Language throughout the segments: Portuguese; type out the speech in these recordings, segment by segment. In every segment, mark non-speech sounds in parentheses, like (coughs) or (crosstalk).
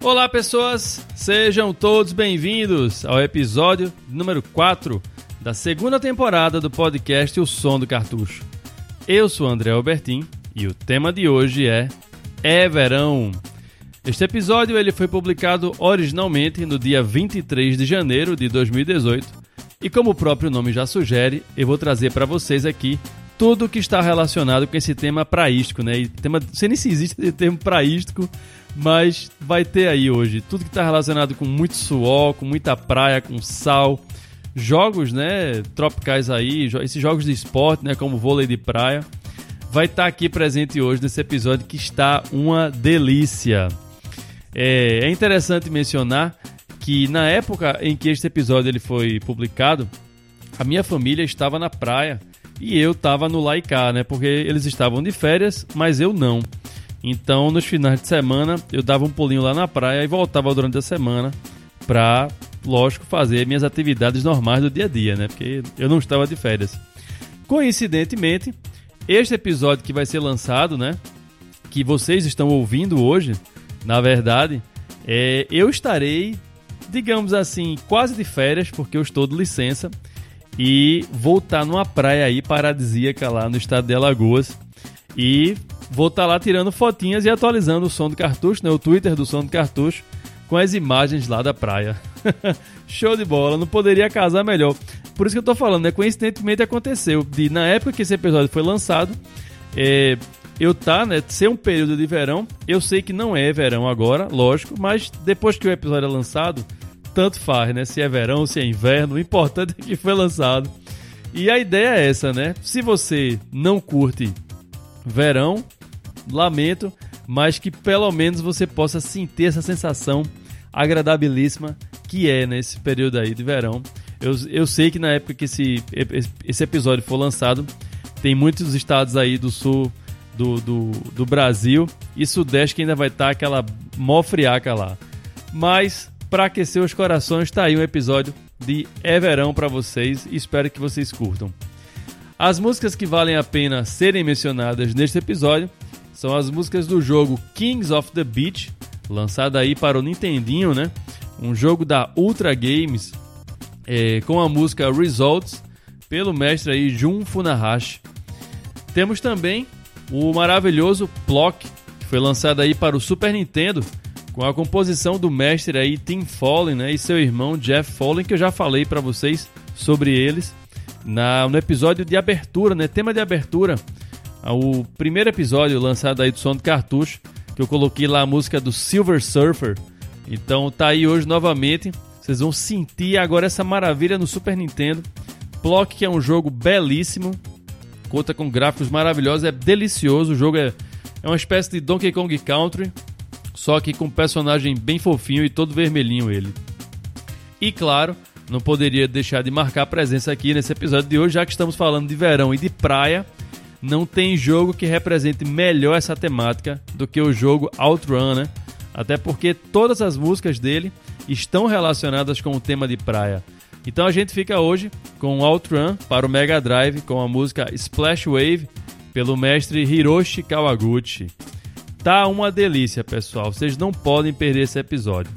Olá, pessoas! Sejam todos bem-vindos ao episódio número 4 da segunda temporada do podcast O Som do Cartucho. Eu sou André Albertin e o tema de hoje é É Verão. Este episódio ele foi publicado originalmente no dia 23 de janeiro de 2018 e como o próprio nome já sugere, eu vou trazer para vocês aqui tudo que está relacionado com esse tema praístico, né? E tema, sei nem se existe esse termo praístico, mas vai ter aí hoje. Tudo que está relacionado com muito suor, com muita praia, com sal, jogos, né, tropicais aí, esses jogos de esporte, né, como vôlei de praia, vai estar tá aqui presente hoje nesse episódio que está uma delícia. É, é interessante mencionar que na época em que este episódio ele foi publicado, a minha família estava na praia e eu estava no Laicá, né? Porque eles estavam de férias, mas eu não. Então, nos finais de semana, eu dava um pulinho lá na praia e voltava durante a semana para, lógico, fazer minhas atividades normais do dia a dia, né? Porque eu não estava de férias. Coincidentemente, este episódio que vai ser lançado, né? Que vocês estão ouvindo hoje, na verdade, é, eu estarei, digamos assim, quase de férias, porque eu estou de licença e vou estar numa praia aí paradisíaca lá no estado de Alagoas e vou estar lá tirando fotinhas e atualizando o som do cartucho, né, o Twitter do som do cartucho com as imagens lá da praia. (laughs) Show de bola, não poderia casar melhor. Por isso que eu tô falando, né? Coincidentemente aconteceu de na época que esse episódio foi lançado, é, eu tá, né, ser um período de verão. Eu sei que não é verão agora, lógico, mas depois que o episódio é lançado, tanto faz, né? Se é verão, se é inverno, o importante é que foi lançado. E a ideia é essa, né? Se você não curte verão, lamento, mas que pelo menos você possa sentir essa sensação agradabilíssima que é nesse período aí de verão. Eu, eu sei que na época que esse, esse episódio for lançado, tem muitos estados aí do sul do, do, do Brasil e sudeste que ainda vai estar tá aquela mó friaca lá. Mas para aquecer os corações, tá aí um episódio de É Verão para vocês e espero que vocês curtam. As músicas que valem a pena serem mencionadas neste episódio são as músicas do jogo Kings of the Beach, lançado aí para o Nintendinho, né? Um jogo da Ultra Games é, com a música Results pelo mestre aí Jun Funahashi. Temos também o maravilhoso Plock, que foi lançado aí para o Super Nintendo com a composição do mestre aí Tim Fallen né, e seu irmão Jeff Fallen, que eu já falei para vocês sobre eles na, no episódio de abertura, né, tema de abertura, o primeiro episódio lançado aí do som do cartucho, que eu coloquei lá a música do Silver Surfer. Então tá aí hoje novamente, vocês vão sentir agora essa maravilha no Super Nintendo. Plock, que é um jogo belíssimo, conta com gráficos maravilhosos, é delicioso, o jogo é, é uma espécie de Donkey Kong Country, só que com um personagem bem fofinho e todo vermelhinho ele. E claro, não poderia deixar de marcar presença aqui nesse episódio de hoje, já que estamos falando de verão e de praia. Não tem jogo que represente melhor essa temática do que o jogo Outrun, né? Até porque todas as músicas dele estão relacionadas com o tema de praia. Então a gente fica hoje com Outrun para o Mega Drive com a música Splash Wave pelo mestre Hiroshi Kawaguchi. Tá uma delícia, pessoal. Vocês não podem perder esse episódio.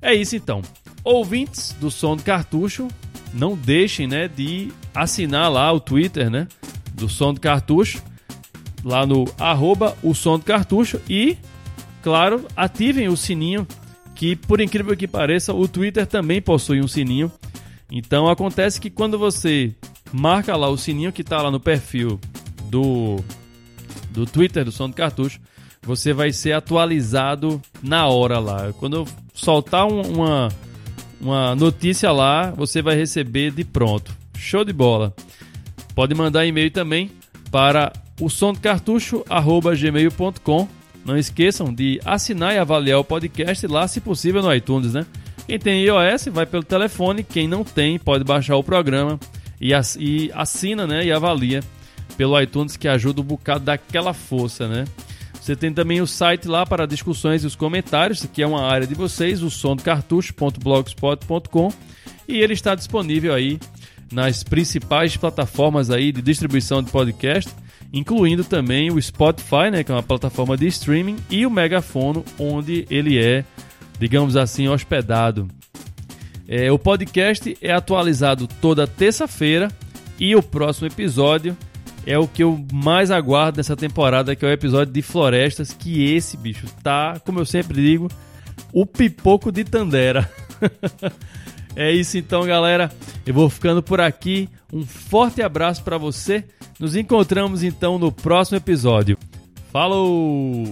É isso então. Ouvintes do Som do Cartucho, não deixem, né, de assinar lá o Twitter, né, do Som do Cartucho, lá no arroba o Som do Cartucho e, claro, ativem o sininho, que por incrível que pareça, o Twitter também possui um sininho. Então acontece que quando você marca lá o sininho que está lá no perfil do, do Twitter do Som do Cartucho, você vai ser atualizado na hora lá. Quando eu soltar um, uma, uma notícia lá, você vai receber de pronto. Show de bola. Pode mandar e-mail também para o gmail.com. Não esqueçam de assinar e avaliar o podcast lá, se possível, no iTunes, né? Quem tem iOS vai pelo telefone, quem não tem pode baixar o programa e, assina, né? E avalia pelo iTunes que ajuda um bocado daquela força, né? Você tem também o site lá para discussões e os comentários, que é uma área de vocês, o cartucho.blogspot.com e ele está disponível aí nas principais plataformas aí de distribuição de podcast, incluindo também o Spotify, né, que é uma plataforma de streaming, e o Megafono, onde ele é, digamos assim, hospedado. É, o podcast é atualizado toda terça-feira e o próximo episódio é o que eu mais aguardo nessa temporada, que é o episódio de Florestas, que esse bicho tá, como eu sempre digo, o pipoco de Tandera. (laughs) é isso então, galera. Eu vou ficando por aqui. Um forte abraço para você. Nos encontramos então no próximo episódio. Falou!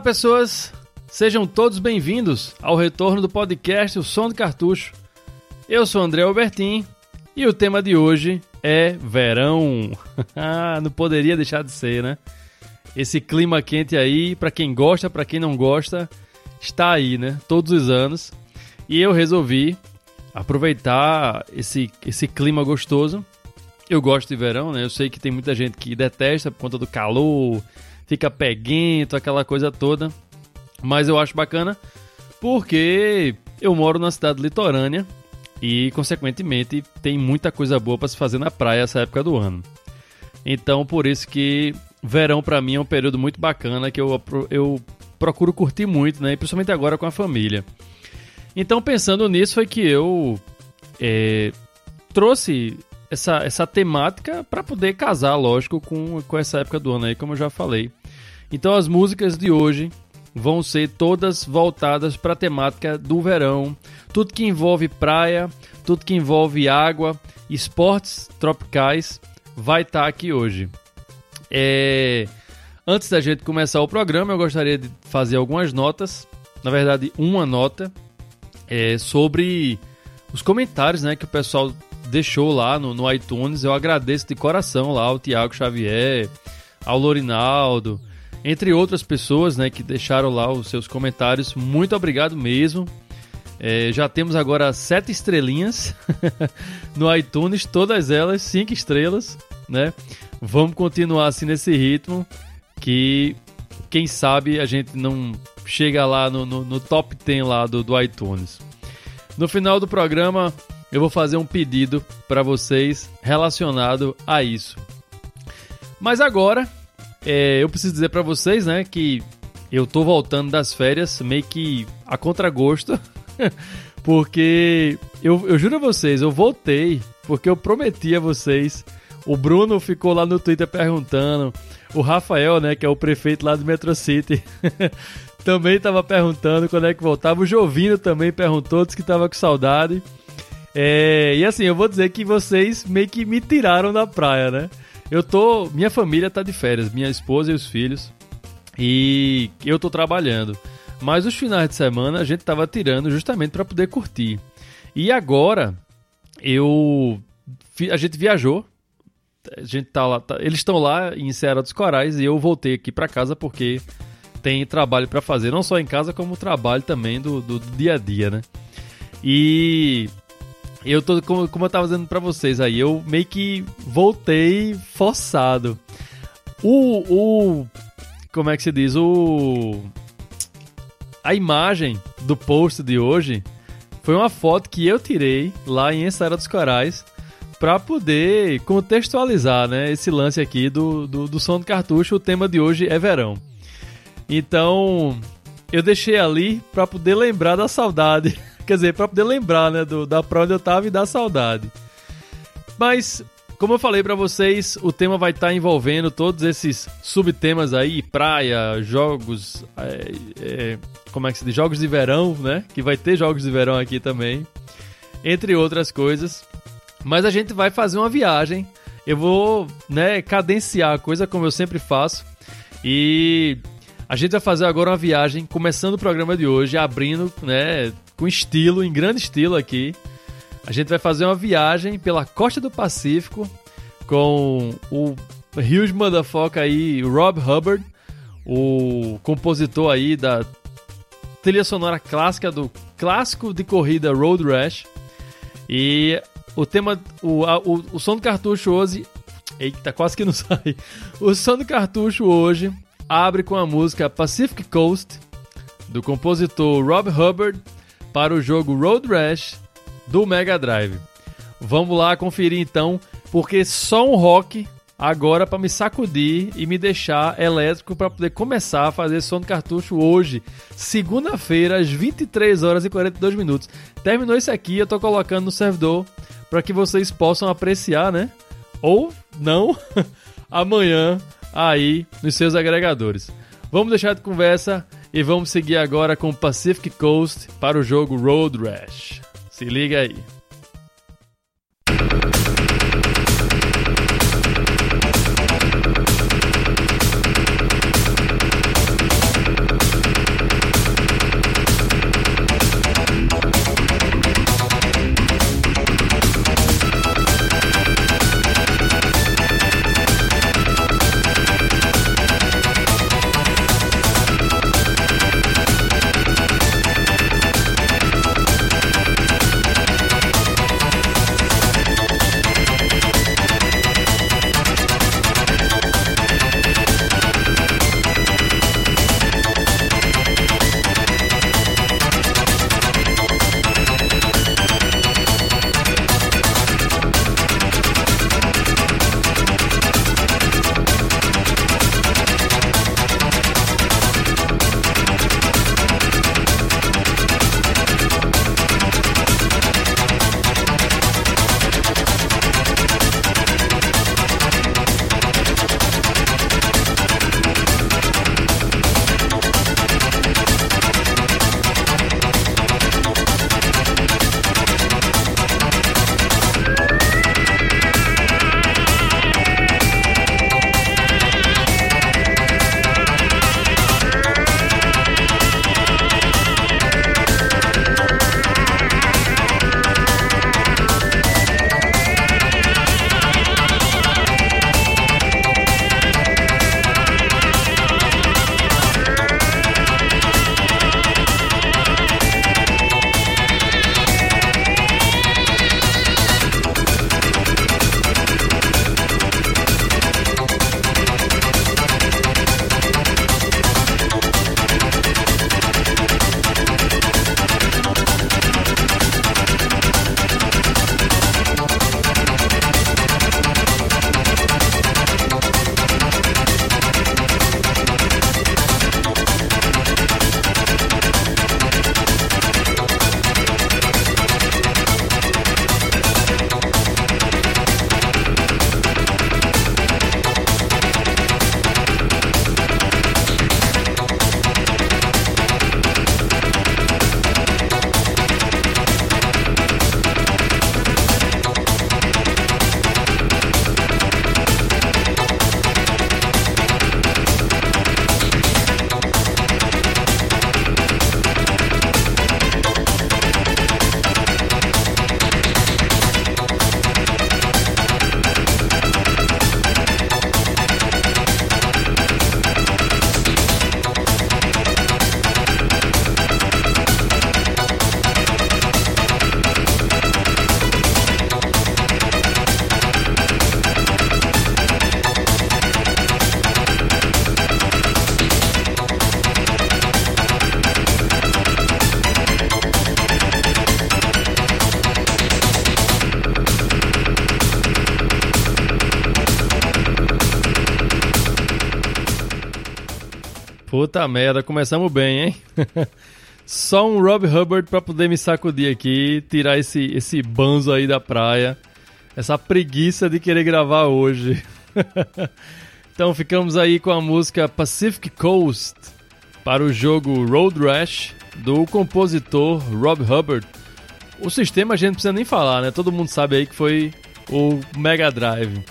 Olá, pessoas! Sejam todos bem-vindos ao retorno do podcast O Som do Cartucho. Eu sou André Albertin e o tema de hoje é verão. (laughs) Ah, não poderia deixar de ser, né? Esse clima quente aí, para quem gosta, para quem não gosta, está aí, né? Todos os anos. E eu resolvi aproveitar esse, esse clima gostoso. Eu gosto de verão, né? Eu sei que tem muita gente que detesta por conta do calor, fica peguento, aquela coisa toda. Mas eu acho bacana porque eu moro na cidade litorânea e, consequentemente, tem muita coisa boa para se fazer na praia essa época do ano. Então, por isso que verão para mim é um período muito bacana que eu, eu procuro curtir muito, né? principalmente agora com a família. Então, pensando nisso, foi que eu é, trouxe essa, essa temática para poder casar, lógico, com, com essa época do ano aí, como eu já falei. Então as músicas de hoje vão ser todas voltadas para a temática do verão, tudo que envolve praia, tudo que envolve água, esportes tropicais vai estar tá aqui hoje. É... Antes da gente começar o programa, eu gostaria de fazer algumas notas, na verdade uma nota é, sobre os comentários, né, que o pessoal deixou lá no, no iTunes. Eu agradeço de coração lá ao Tiago Xavier, ao Lorinaldo, entre outras pessoas né, que deixaram lá os seus comentários. Muito obrigado mesmo. É, já temos agora sete estrelinhas (laughs) no iTunes, todas elas cinco estrelas, né? Vamos continuar assim nesse ritmo, que quem sabe a gente não chega lá no, no, no top 10 lá do, do iTunes. No final do programa, eu vou fazer um pedido para vocês relacionado a isso. Mas agora é, eu preciso dizer para vocês, né, que eu tô voltando das férias meio que a contragosto, (laughs) porque eu, eu juro a vocês, eu voltei porque eu prometi a vocês. O Bruno ficou lá no Twitter perguntando, o Rafael, né, que é o prefeito lá do Metro City, (laughs) também estava perguntando quando é que voltava. O Jovino também perguntou, disse que estava com saudade. É, e assim, eu vou dizer que vocês meio que me tiraram da praia, né? Eu tô. Minha família tá de férias, minha esposa e os filhos. E eu tô trabalhando. Mas os finais de semana a gente tava tirando justamente para poder curtir. E agora eu a gente viajou. A gente tá lá, tá, eles estão lá em Serra dos Corais e eu voltei aqui para casa porque tem trabalho para fazer, não só em casa como trabalho também do, do, do dia a dia, né? E eu tô, como, como eu tava dizendo pra vocês aí, eu meio que voltei forçado. O, o. Como é que se diz? O. A imagem do post de hoje foi uma foto que eu tirei lá em Ensaio dos Corais para poder contextualizar né, esse lance aqui do, do, do som do cartucho. O tema de hoje é verão. Então, eu deixei ali para poder lembrar da saudade (laughs) Quer dizer, pra poder lembrar, né, do, da pra onde eu tava e da saudade. Mas como eu falei para vocês, o tema vai estar tá envolvendo todos esses subtemas aí, praia, jogos, é, é, como é que se diz, jogos de verão, né? Que vai ter jogos de verão aqui também, entre outras coisas. Mas a gente vai fazer uma viagem. Eu vou, né, cadenciar a coisa como eu sempre faço. E a gente vai fazer agora uma viagem, começando o programa de hoje, abrindo, né, com estilo, em grande estilo aqui. A gente vai fazer uma viagem pela costa do Pacífico com o huge motherfucker aí, Rob Hubbard, o compositor aí da trilha sonora clássica do clássico de corrida Road Rash. E o tema, o, a, o, o som do cartucho hoje. Eita, quase que não (laughs) sai. O som do cartucho hoje abre com a música Pacific Coast, do compositor Rob Hubbard, para o jogo Road Rash do Mega Drive. Vamos lá conferir então, porque só um rock agora para me sacudir e me deixar elétrico para poder começar a fazer som do cartucho hoje, segunda-feira, às 23 horas e 42 minutos. Terminou isso aqui, eu tô colocando no servidor para que vocês possam apreciar, né? Ou não, (laughs) amanhã aí nos seus agregadores. Vamos deixar de conversa e vamos seguir agora com Pacific Coast para o jogo Road Rash. Se liga aí. Puta merda, começamos bem, hein? (laughs) Só um Rob Hubbard pra poder me sacudir aqui, tirar esse, esse banzo aí da praia. essa preguiça de querer gravar hoje. (laughs) então ficamos aí com a música Pacific Coast para o jogo Road Rash do compositor Rob Hubbard. O sistema a gente não precisa nem falar, né? Todo mundo sabe aí que foi o Mega Drive.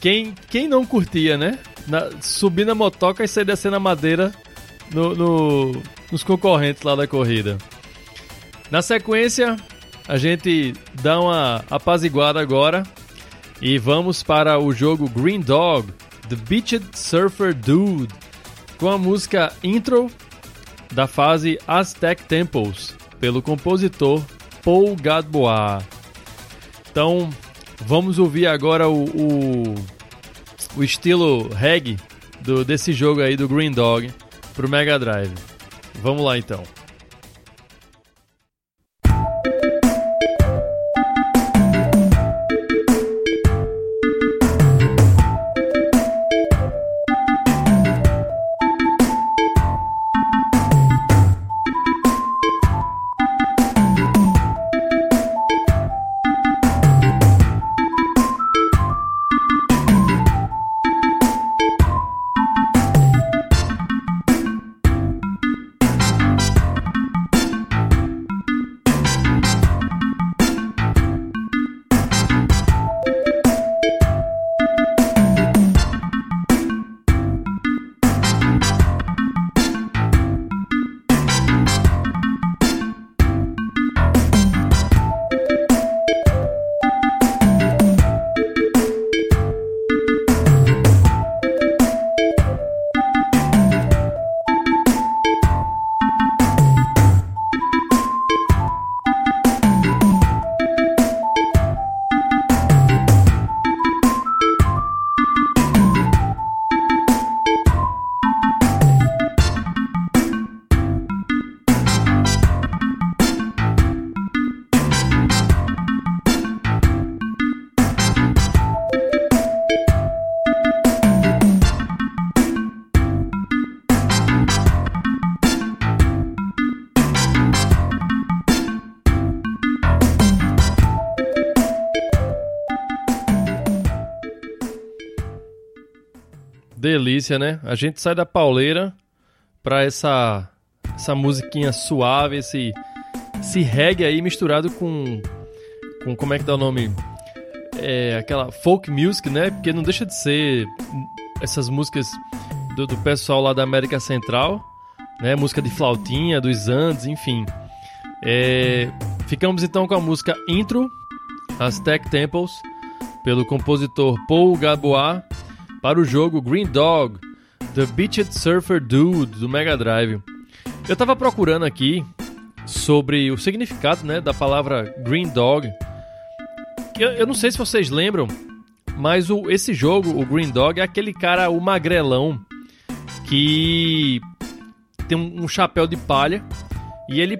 Quem, quem não curtia, né? Na, subir na motoca e sair descendo a madeira no, no, nos concorrentes lá da corrida. Na sequência, a gente dá uma apaziguada agora e vamos para o jogo Green Dog, The Beached Surfer Dude, com a música intro da fase Aztec Temples, pelo compositor Paul Gadbois. Então, vamos ouvir agora o, o, o estilo reggae do, desse jogo aí do Green Dog pro Mega Drive. Vamos lá então. Delícia, né? A gente sai da pauleira pra essa, essa musiquinha suave, esse, esse reggae aí misturado com, com. Como é que dá o nome? É, aquela folk music, né? Porque não deixa de ser essas músicas do, do pessoal lá da América Central, né? Música de flautinha, dos Andes, enfim. É, ficamos então com a música Intro, Aztec Temples, pelo compositor Paul Gabois para o jogo Green Dog, The Beached Surfer Dude do Mega Drive. Eu estava procurando aqui sobre o significado né, da palavra Green Dog. Eu, eu não sei se vocês lembram, mas o, esse jogo, o Green Dog, é aquele cara, o magrelão, que tem um, um chapéu de palha e ele.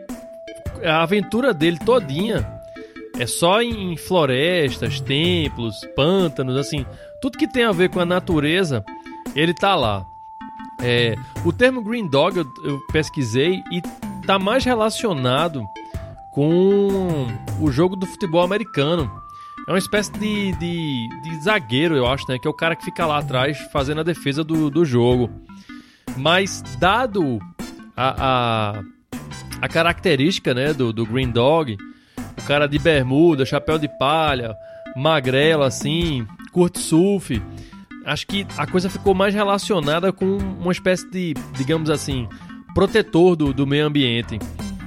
A aventura dele todinha é só em florestas, templos, pântanos, assim, tudo que tem a ver com a natureza, ele tá lá. É, o termo Green Dog eu, eu pesquisei e tá mais relacionado com o jogo do futebol americano. É uma espécie de, de, de, zagueiro, eu acho, né? Que é o cara que fica lá atrás fazendo a defesa do, do jogo. Mas, dado a, a, a característica né, do, do Green Dog, o cara de bermuda, chapéu de palha, magrelo assim, curte surf. Acho que a coisa ficou mais relacionada com uma espécie de, digamos assim, protetor do, do meio ambiente,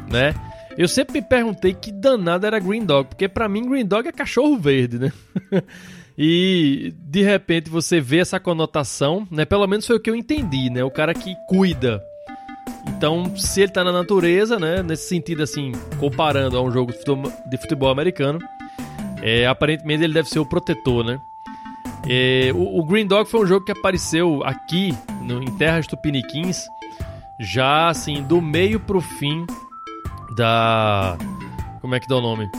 né? Eu sempre me perguntei que danado era Green Dog, porque para mim Green Dog é cachorro verde, né? (laughs) e de repente você vê essa conotação, né? Pelo menos foi o que eu entendi, né? O cara que cuida. Então, se ele tá na natureza, né? Nesse sentido, assim, comparando a um jogo de futebol, de futebol americano, é, aparentemente ele deve ser o protetor, né? É, o, o, Green Dog foi um jogo que apareceu aqui no, em Terras Tupiniquins já assim do meio pro fim da como é que dá o nome?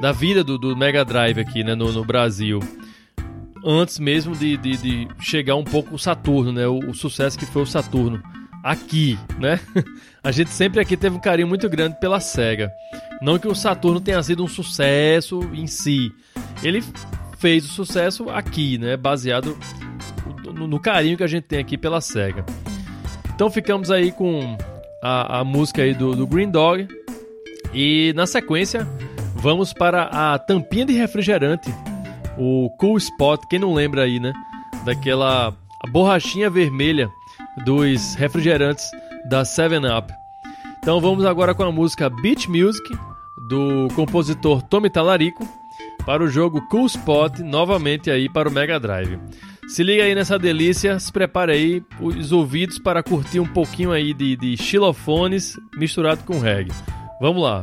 Da vida do, do Mega Drive aqui né no, no Brasil. Antes mesmo de, de, de, chegar um pouco o Saturno né o, o sucesso que foi o Saturno. Aqui né? (laughs) A gente sempre aqui teve um carinho muito grande pela Sega. Não que o Saturno tenha sido um sucesso em si. Ele fez o sucesso aqui, né? Baseado no, no carinho que a gente tem aqui pela SEGA. Então ficamos aí com a, a música aí do, do Green Dog. E na sequência, vamos para a tampinha de refrigerante, o Cool Spot. Quem não lembra aí, né? Daquela borrachinha vermelha dos refrigerantes da 7-Up. Então vamos agora com a música Beach Music do compositor Tommy Talarico para o jogo Cool Spot, novamente aí para o Mega Drive. Se liga aí nessa delícia, se prepare aí os ouvidos para curtir um pouquinho aí de, de xilofones misturado com reggae. Vamos lá.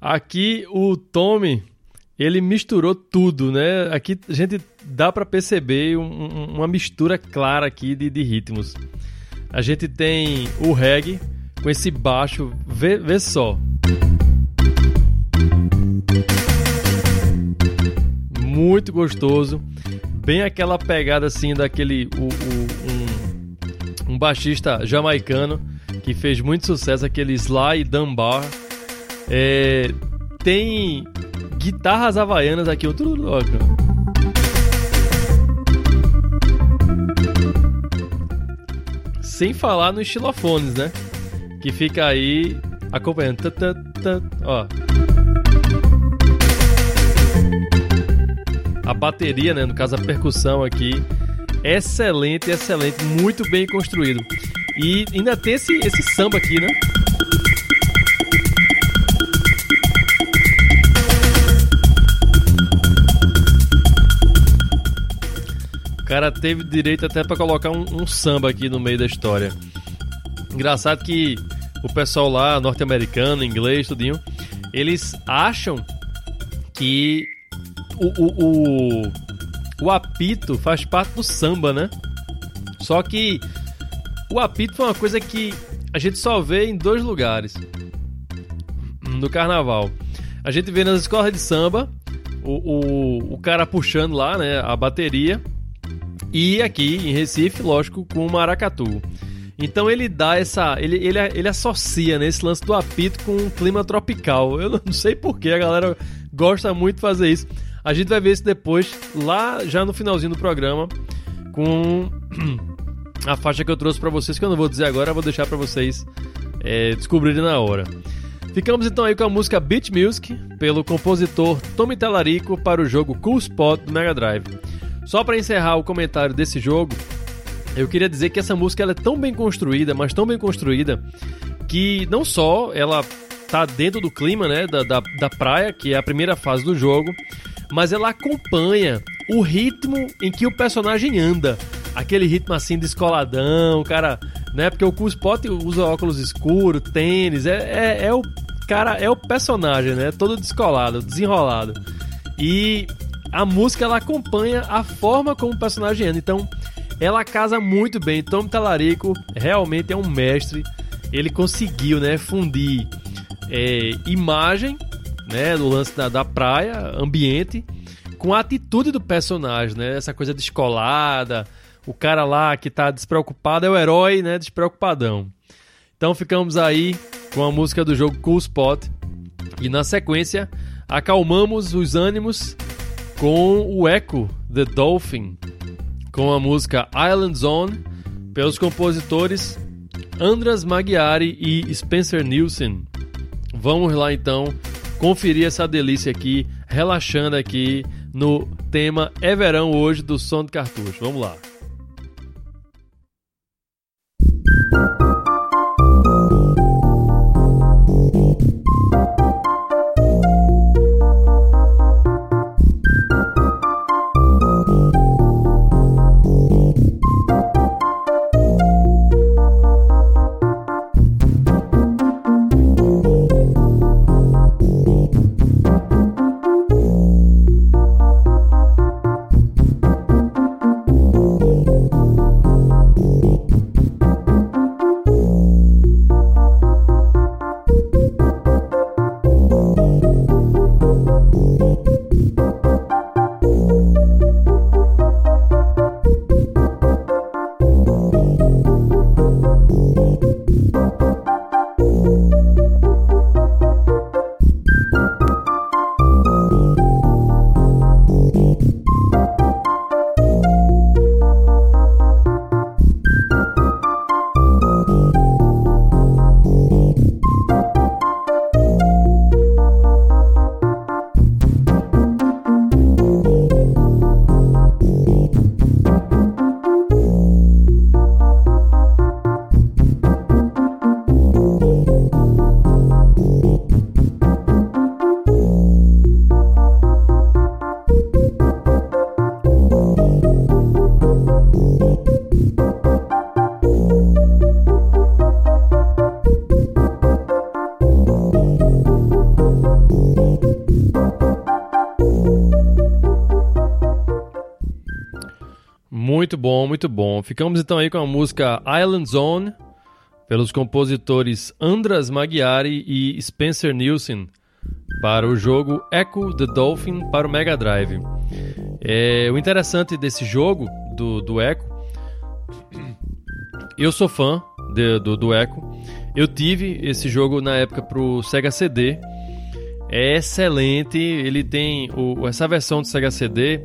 Aqui o Tommy, ele misturou tudo, né? Aqui a gente dá para perceber um, uma mistura clara aqui de, de, ritmos. A gente tem o reggae com esse baixo, vê, vê só. Muito gostoso. Bem aquela pegada assim daquele o, o, um, um baixista jamaicano que fez muito sucesso, aquele Sly Dunbar. É, tem guitarras havaianas aqui, outro Sem falar nos estilofones, né? Que fica aí acompanhando. Ó. A bateria, né? No caso, a percussão aqui. Excelente, excelente. Muito bem construído. E ainda tem esse, esse samba aqui, né? O cara teve direito até para colocar um, um, samba aqui no meio da história. Engraçado que o pessoal lá, norte-americano, inglês, tudinho, eles acham que o, o, o, o apito faz parte do samba, né? Só que o apito foi uma coisa que a gente só vê em dois lugares. no carnaval. A gente vê nas escolas de samba o, o, o cara puxando lá, né, a bateria. E aqui em Recife, lógico, com o maracatu. Então ele dá essa. Ele, ele, ele associa né, esse lance do apito com um clima tropical. Eu não sei porquê, a galera gosta muito de fazer isso. A gente vai ver isso depois, lá já no finalzinho do programa, com a faixa que eu trouxe para vocês, que eu não vou dizer agora, vou deixar para vocês é, descobrirem na hora. Ficamos então aí com a música Beat Music, pelo compositor Tommy Talarico para o jogo Cool Spot do Mega Drive. Só para encerrar o comentário desse jogo, eu queria dizer que essa música é tão bem construída, mas tão bem construída, que não só ela tá dentro do clima né, da, da, da praia, que é a primeira fase do jogo, mas ela acompanha o ritmo em que o personagem anda. Aquele ritmo assim descoladão, cara, né? Porque o Spot usa óculos escuros, tênis, é, é, é, o cara, é o personagem, né? Todo descolado, desenrolado. E a música ela acompanha a forma como o personagem anda. Então, ela casa muito bem. Tom Talarico realmente é um mestre. Ele conseguiu, né, fundir é, imagem, né, do lance da, da praia, ambiente, com a atitude do personagem, né? Essa coisa descolada, o cara lá que tá despreocupado é o herói, né, despreocupadão. Então ficamos aí com a música do jogo Cool Spot e na sequência acalmamos os ânimos com o Echo The Dolphin com a música Island Zone, pelos compositores Andras Maghiari e Spencer Nielsen. Vamos lá então conferir essa delícia aqui, relaxando aqui no tema É Verão hoje do Som do Cartucho. Vamos lá. Muito bom. Ficamos então aí com a música Island Zone, pelos compositores Andras Maghiari e Spencer Nielsen, para o jogo Echo the Dolphin para o Mega Drive. É, o interessante desse jogo, do, do Echo, eu sou fã de, do, do Echo. Eu tive esse jogo na época para o Sega CD. É excelente, ele tem o, essa versão do Sega CD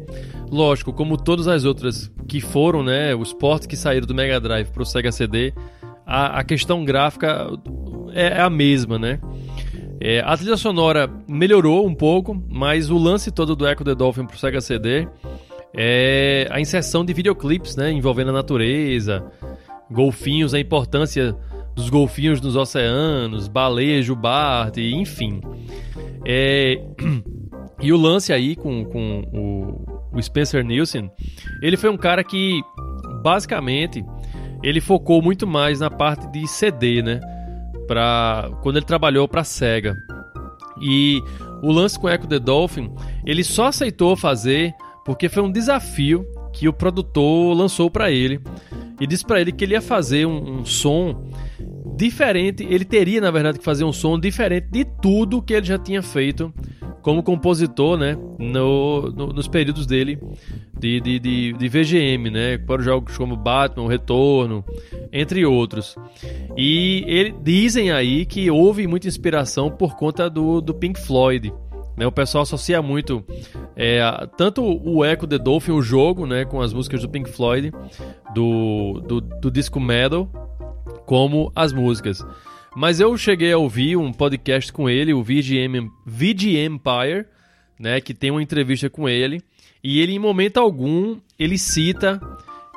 Lógico, como todas as outras que foram, né, os ports que saíram do Mega Drive para o Sega CD, a, a questão gráfica é, é a mesma, né? É, a trilha sonora melhorou um pouco, mas o lance todo do Echo the Dolphin para o Sega CD é a inserção de videoclipes, né, envolvendo a natureza, golfinhos, a importância dos golfinhos nos oceanos, baleia, jubarte, enfim. É... (clears throat) E o lance aí com, com o, o Spencer Nielsen, ele foi um cara que basicamente ele focou muito mais na parte de CD, né? Pra, quando ele trabalhou para Sega. E o lance com Echo the Dolphin, ele só aceitou fazer porque foi um desafio que o produtor lançou para ele e disse para ele que ele ia fazer um, um som diferente, ele teria na verdade que fazer um som diferente de tudo que ele já tinha feito como compositor, né, no, no, nos períodos dele de, de, de, de, VGM, né, para jogos como Batman, Retorno, entre outros. E ele, dizem aí que houve muita inspiração por conta do, do Pink Floyd. Né, o pessoal associa muito é, tanto o Echo the Dolphin, o jogo, né, com as músicas do Pink Floyd, do, do, do disco Metal, como as músicas. Mas eu cheguei a ouvir um podcast com ele, o VGM, VG Empire, né, que tem uma entrevista com ele, e ele em momento algum ele cita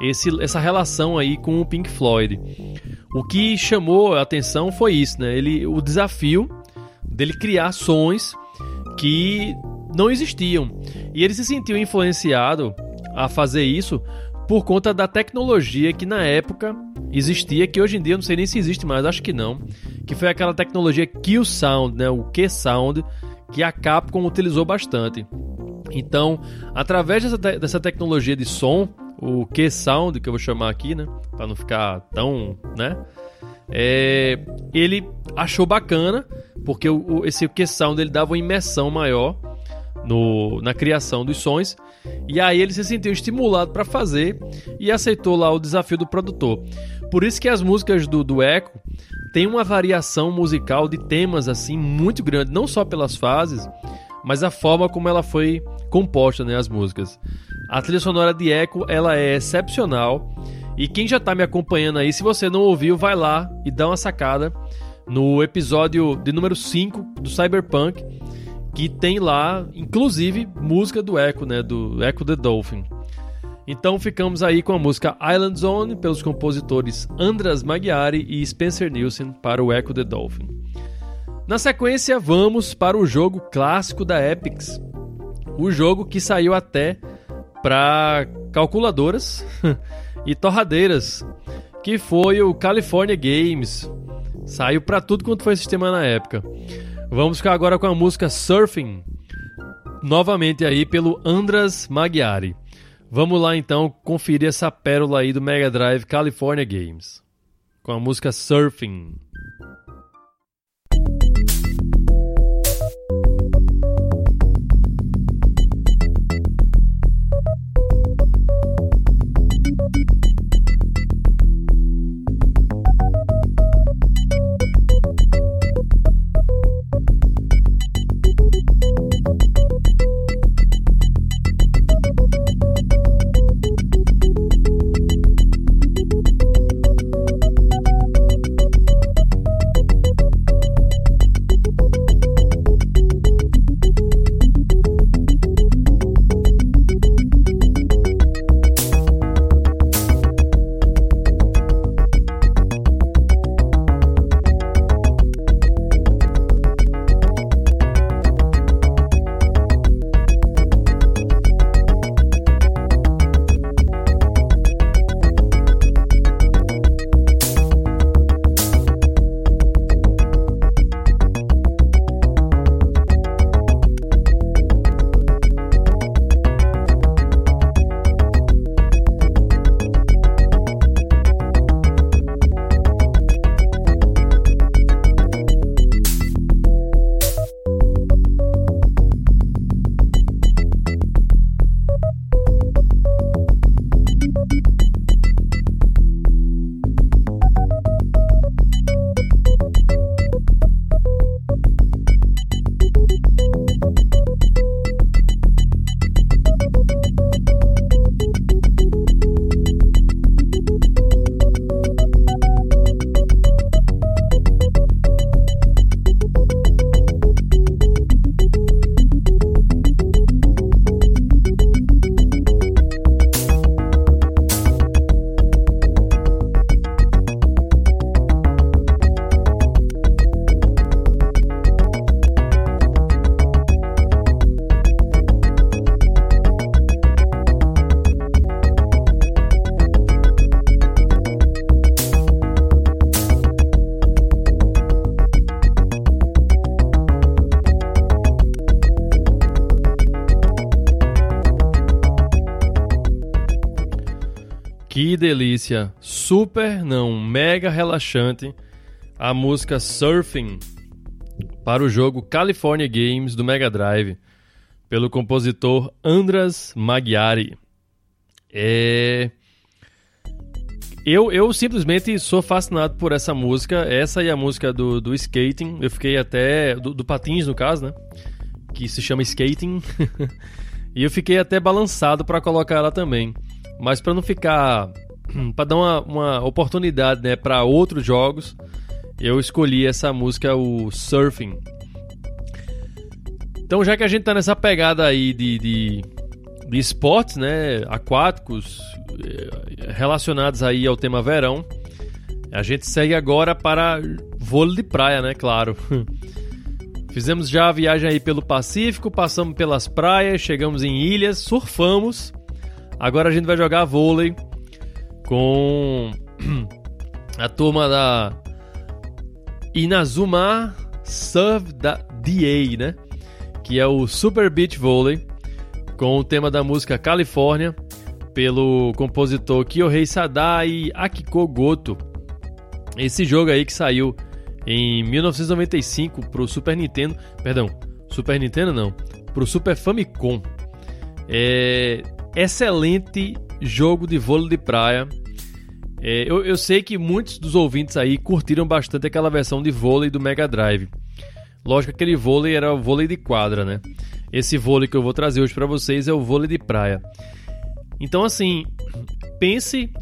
esse, essa relação aí com o Pink Floyd. O que chamou a atenção foi isso, né? Ele, o desafio dele criar sons que não existiam. E ele se sentiu influenciado a fazer isso por conta da tecnologia que na época existia, que hoje em dia eu não sei nem se existe mais, acho que não, que foi aquela tecnologia Q-Sound, né, o Q-Sound, que a Capcom utilizou bastante. Então, através dessa, te dessa tecnologia de som, o Q-Sound, que eu vou chamar aqui, né, para não ficar tão, né, é, ele achou bacana, porque o, esse Q-Sound ele dava uma imersão maior no, na criação dos sons. E aí ele se sentiu estimulado para fazer e aceitou lá o desafio do produtor. Por isso que as músicas do, do Echo têm uma variação musical de temas assim muito grande, não só pelas fases, mas a forma como ela foi composta, né, as músicas. A trilha sonora de Echo, ela é excepcional. E quem já está me acompanhando aí, se você não ouviu, vai lá e dá uma sacada no episódio de número 5 do Cyberpunk, que tem lá, inclusive, música do Echo, né, do Echo the Dolphin. Então ficamos aí com a música Island Zone pelos compositores Andras Magyari e Spencer Nielsen para o Echo the Dolphin. Na sequência, vamos para o jogo clássico da Epics. O jogo que saiu até para calculadoras (laughs) e torradeiras, que foi o California Games. Saiu para tudo quanto foi sistema na época. Vamos ficar agora com a música Surfing, novamente aí pelo Andras Magyari. Vamos lá então conferir essa pérola aí do Mega Drive California Games, com a música Surfing. Delícia, super não, mega relaxante a música Surfing para o jogo California Games do Mega Drive, pelo compositor Andras Magyari. É... Eu, eu simplesmente sou fascinado por essa música. Essa e a música do, do skating. Eu fiquei até. Do, do patins, no caso, né? Que se chama skating. (laughs) e eu fiquei até balançado para colocar ela também. Mas para não ficar. Para dar uma, uma oportunidade né, para outros jogos, eu escolhi essa música, o Surfing. Então, já que a gente tá nessa pegada aí de, de, de esportes, né, aquáticos, eh, relacionados aí ao tema verão, a gente segue agora para vôlei de praia, né, claro. (laughs) Fizemos já a viagem aí pelo Pacífico, passamos pelas praias, chegamos em ilhas, surfamos. Agora a gente vai jogar vôlei com a turma da Inazuma Surf da DA, né? que é o Super Beach Volley, com o tema da música California, pelo compositor Kyohei Sada e Akiko Goto. Esse jogo aí que saiu em 1995 pro Super Nintendo, perdão, Super Nintendo não, pro Super Famicom. É excelente jogo de vôlei de praia. É, eu, eu sei que muitos dos ouvintes aí curtiram bastante aquela versão de vôlei do Mega Drive. Lógico que aquele vôlei era o vôlei de quadra, né? Esse vôlei que eu vou trazer hoje para vocês é o vôlei de praia. Então, assim, pense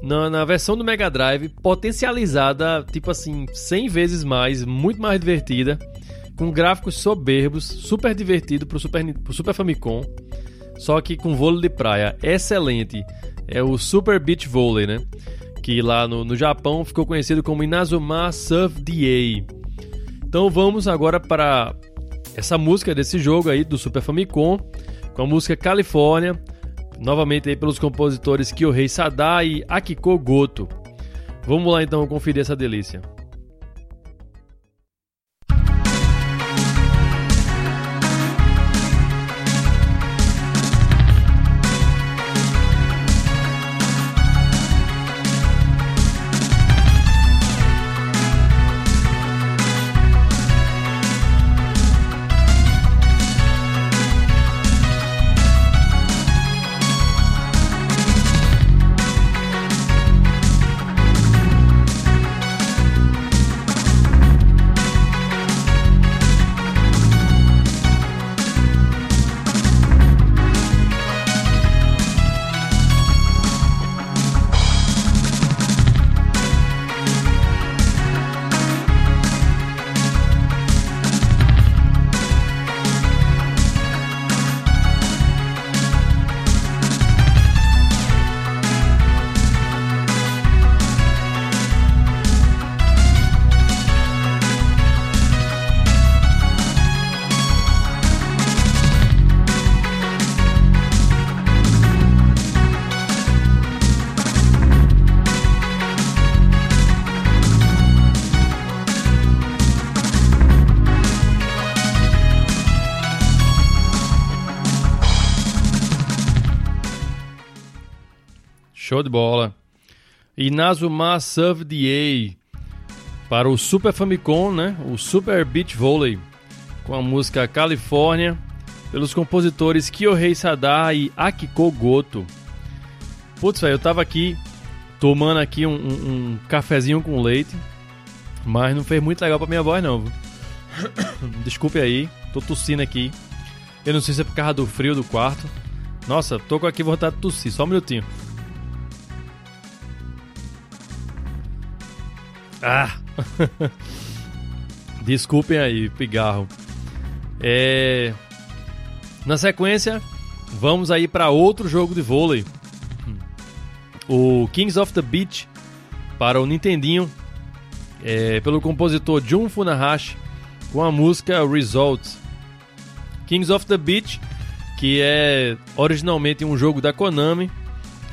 na, na, versão do Mega Drive potencializada, tipo assim, 100 vezes mais, muito mais divertida, com gráficos soberbos, super divertido pro Super, pro Super Famicom, só que com vôlei de praia excelente. É o Super Beach Volley, né? Que lá no, no Japão ficou conhecido como Inazuma Surf DA. Então vamos agora para essa música desse jogo aí do Super Famicom, com a música California, novamente aí pelos compositores Kyohei Sada e Akiko Goto. Vamos lá então conferir essa delícia. Show de bola. Inazuma Surf DA para o Super Famicom, né? O Super Beach Volley com a música California pelos compositores Kyohei Sada e Akiko Goto. Putz, velho, eu tava aqui tomando aqui um, um, um, cafezinho com leite, mas não fez muito legal pra minha voz não. (coughs) Desculpe aí, tô tossindo aqui. Eu não sei se é por causa do frio do quarto. Nossa, tô com aqui vontade de tossir, só um minutinho. Ah! (laughs) Desculpem aí, pigarro. É... Na sequência, vamos aí para outro jogo de vôlei. O Kings of the Beach para o Nintendinho, é, pelo compositor Jun Funahashi, com a música Results. Kings of the Beach, que é originalmente um jogo da Konami,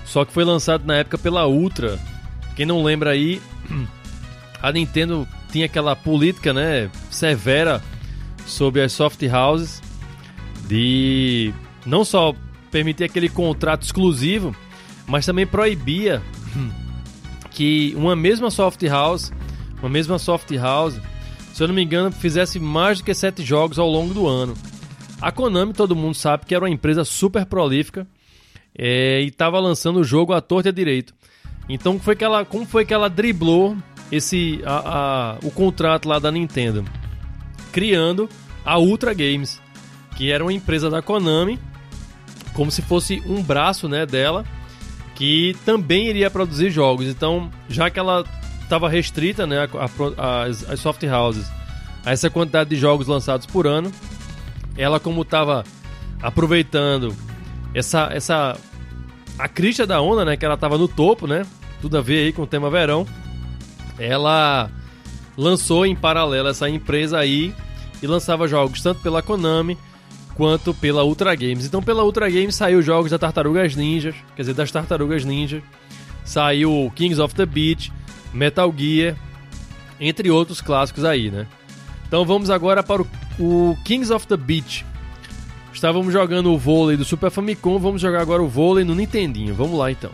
só que foi lançado na época pela Ultra. Quem não lembra aí, (clears throat) a Nintendo tinha aquela política, né, severa sobre as soft houses de não só permitir aquele contrato exclusivo, mas também proibia que uma mesma soft house, uma mesma soft house, se eu não me engano, fizesse mais do que sete jogos ao longo do ano. A Konami, todo mundo sabe que era uma empresa super prolífica é, e estava lançando o jogo à torta e à direito. Então, foi que ela, como foi que ela driblou esse a, a, o contrato lá da Nintendo? Criando a Ultra Games, que era uma empresa da Konami, como se fosse um braço né, dela, que também iria produzir jogos. Então, já que ela estava restrita, né, as soft houses, a essa quantidade de jogos lançados por ano, ela como estava aproveitando essa essa a crista da onda, né, que ela estava no topo, né, tudo a ver aí com o tema verão, ela lançou em paralelo essa empresa aí e lançava jogos tanto pela Konami quanto pela Ultra Games. Então pela Ultra Games saiu jogos da Tartarugas Ninja, quer dizer, das Tartarugas Ninja, saiu Kings of the Beach, Metal Gear, entre outros clássicos aí, né? Então vamos agora para o, o Kings of the Beach. Estávamos jogando o vôlei do Super Famicom, vamos jogar agora o vôlei no Nintendinho. Vamos lá então.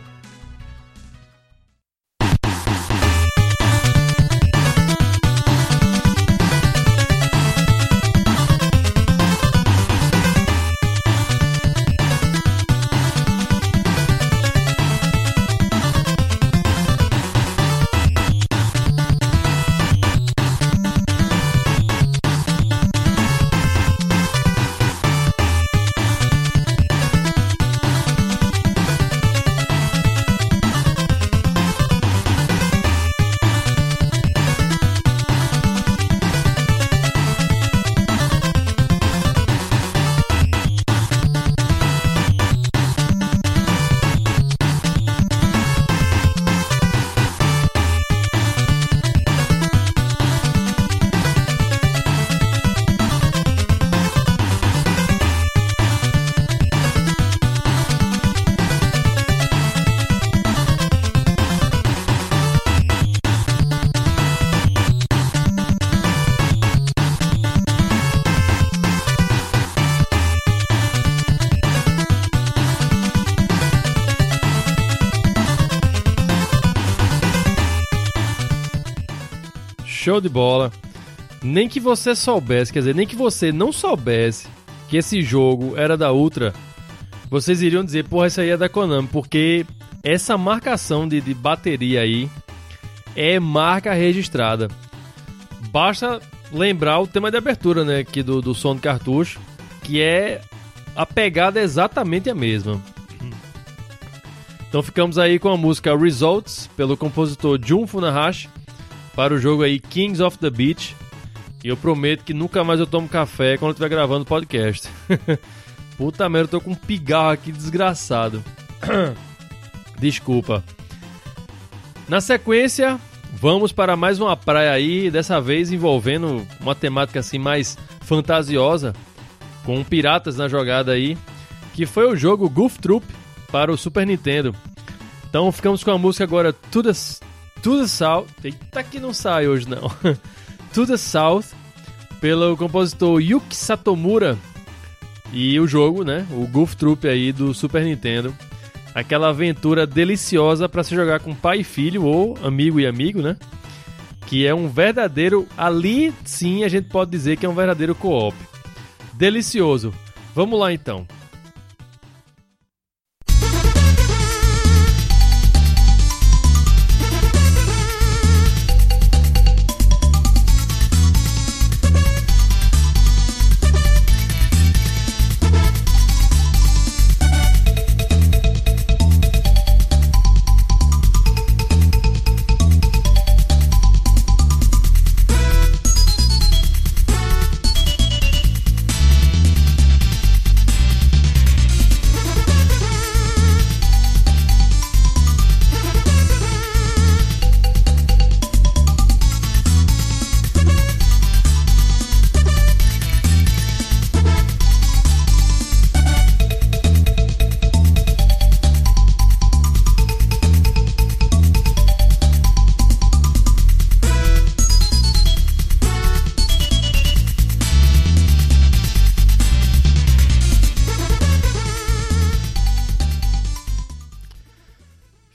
Show de bola. Nem que você soubesse, quer dizer, nem que você não soubesse que esse jogo era da Ultra, vocês iriam dizer, porra, isso aí é da Konami, porque essa marcação de, de bateria aí é marca registrada. Basta lembrar o tema de abertura, né, aqui do, do cartucho, que é a pegada exatamente a mesma. Então ficamos aí com a música Results, pelo compositor Jun Funahashi, para o jogo aí Kings of the Beach. E eu prometo que nunca mais eu tomo café quando eu estiver gravando podcast. (laughs) Puta merda, eu tô com um pigarro aqui desgraçado. (coughs) Desculpa. Na sequência, vamos para mais uma praia aí, dessa vez envolvendo uma temática assim mais fantasiosa, com piratas na jogada aí, que foi o jogo Goof Troop para o Super Nintendo. Então ficamos com a música agora To The, To the South. Eita que não sai hoje não. (laughs) to the South, pelo compositor Yuki Satomura. E o jogo, né? O Goof Troop aí do Super Nintendo. Aquela aventura deliciosa para se jogar com pai e filho, ou amigo e amigo, né? Que é um verdadeiro. Ali sim a gente pode dizer que é um verdadeiro co-op. Delicioso. Vamos lá então.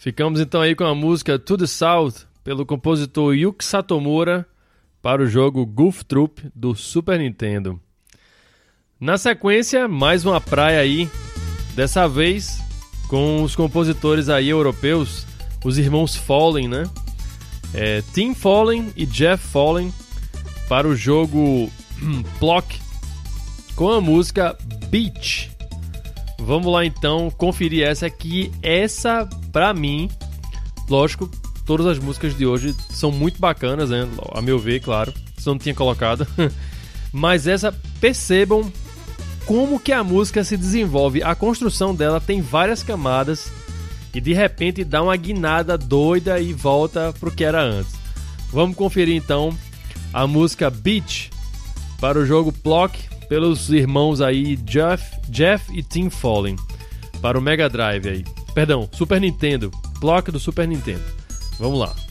Ficamos então aí com a música To the South pelo compositor Yuki Satomura para o jogo Goof Troop do Super Nintendo. Na sequência, mais uma praia aí, dessa vez com os compositores aí europeus, os irmãos Fallen, né? É, Tim Fallen e Jeff Fallen para o jogo (clears throat) Plock com a música Beach. Vamos lá então conferir essa aqui. Essa, pra mim, lógico, todas as músicas de hoje são muito bacanas, né? A meu ver, claro. Se eu não tinha colocado. (laughs) Mas essa, percebam como que a música se desenvolve. A construção dela tem várias camadas e de repente dá uma guinada doida e volta pro que era antes. Vamos conferir então a música Beach para o jogo Plock pelos irmãos aí Jeff, Jeff e Tim Fallen para o Mega Drive aí. Perdão, Super Nintendo, Plock do Super Nintendo. Vamos lá.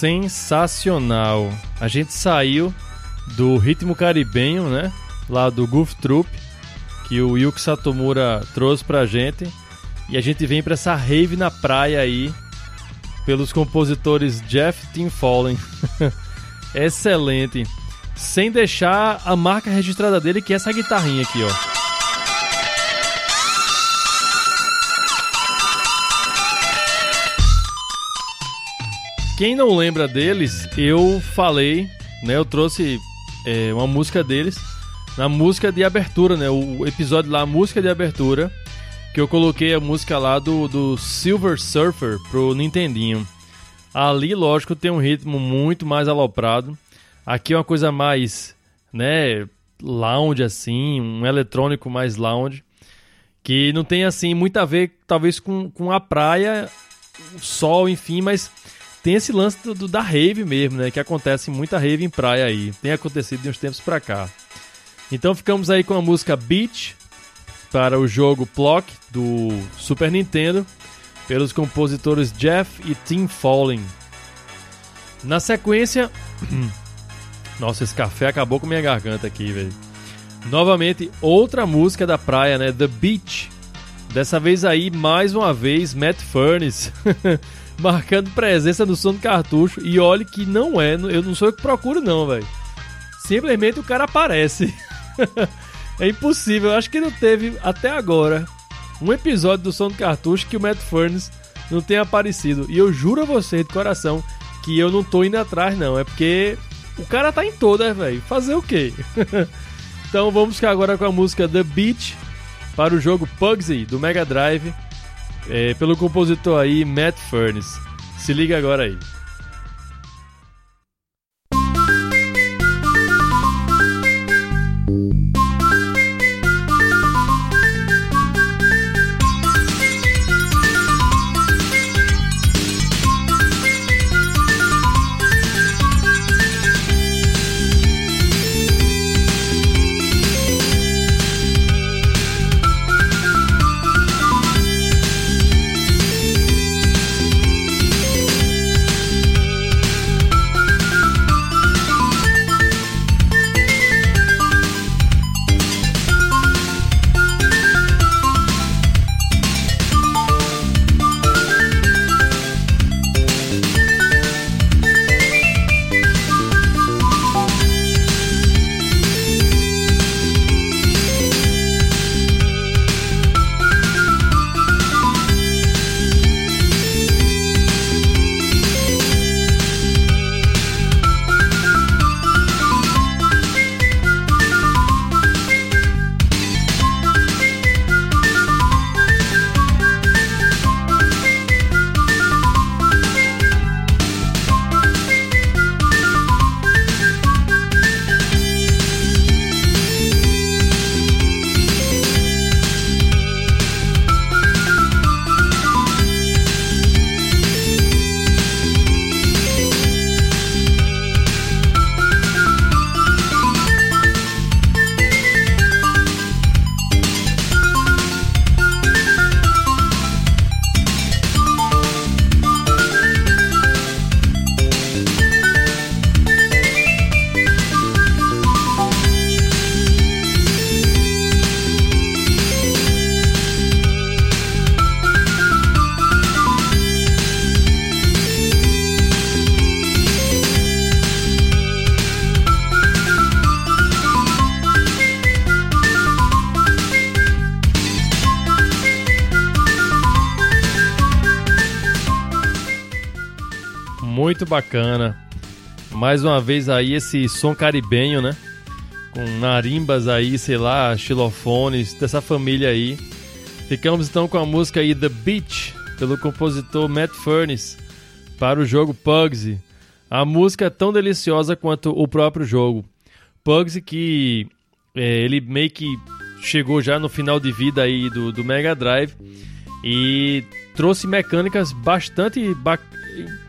Sensacional. A gente saiu do ritmo caribenho, né? Lá do Goof Troop, que o Yuki Satomura trouxe pra gente. E a gente vem pra essa rave na praia aí, pelos compositores Jeff Tim Fallen. (laughs) Excelente. Sem deixar a marca registrada dele, que é essa guitarrinha aqui, ó. Quem não lembra deles, eu falei, né? Eu trouxe é, uma música deles na música de abertura, né? O episódio lá, a música de abertura, que eu coloquei a música lá do, do Silver Surfer pro Nintendinho. Ali, lógico, tem um ritmo muito mais aloprado. Aqui é uma coisa mais, né, lounge assim, um eletrônico mais lounge, que não tem assim muito a ver talvez com, com a praia, o sol, enfim, mas tem esse lance do, do, da rave mesmo, né? Que acontece muita rave em praia aí. Tem acontecido de uns tempos pra cá. Então ficamos aí com a música Beach para o jogo Plock do Super Nintendo pelos compositores Jeff e Tim Falling. Na sequência, (clears throat) nossa, esse café acabou com minha garganta aqui, velho. Novamente, outra música da praia, né? The Beach. Dessa vez aí, mais uma vez, Matt Furnace. (laughs) marcando presença no som do cartucho. E olhe que não é, eu não sou eu que procuro, não, velho. Simplesmente o cara aparece. (laughs) é impossível, acho que não teve até agora um episódio do som do cartucho que o Matt Furnace não tenha aparecido. E eu juro a você de coração que eu não tô indo atrás, não. É porque o cara tá em todas, velho. Fazer o quê? (laughs) então vamos ficar agora com a música The Beach para o jogo Pugsy do Mega Drive é, pelo compositor aí Matt Furnace. Se liga agora aí. Muito bacana. Mais uma vez aí esse som caribenho, né? Com narimbas aí, sei lá, xilofones, dessa família aí. Ficamos então com a música aí The Beach, pelo compositor Matt Furnace, para o jogo Pugsy. A música é tão deliciosa quanto o próprio jogo. Pugsy que é, ele meio que chegou já no final de vida aí do, do Mega Drive e trouxe mecânicas bastante bacanas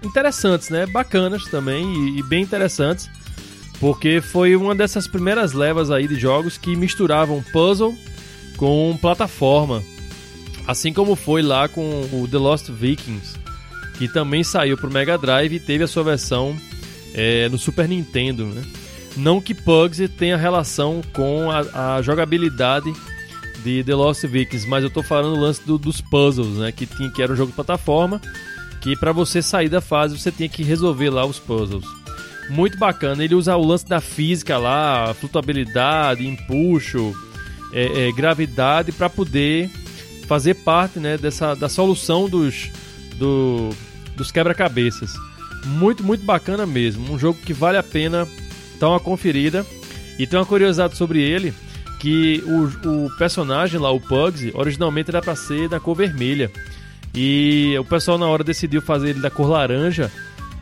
interessantes, né? Bacanas também e, e, bem interessantes, porque foi uma dessas primeiras levas aí de jogos que misturavam puzzle com plataforma, assim como foi lá com o The Lost Vikings, que também saiu para o Mega Drive e teve a sua versão é, no Super Nintendo. Né? Não que Pugsy tenha relação com a, a, jogabilidade de The Lost Vikings, mas eu estou falando do lance do, dos puzzles, né? que, tinha, que era um jogo de plataforma, que para você sair da fase você tinha que resolver lá os puzzles. Muito bacana, ele usa o lance da física lá, flutuabilidade, empuxo, é, é, gravidade para poder fazer parte né, dessa, da solução dos, do, dos quebra-cabeças. Muito, muito bacana mesmo. Um jogo que vale a pena dar uma conferida. E tem uma curiosidade sobre ele, que o, o personagem lá, o Pugsy, originalmente era para ser da cor vermelha. E o pessoal na hora decidiu fazer ele da cor laranja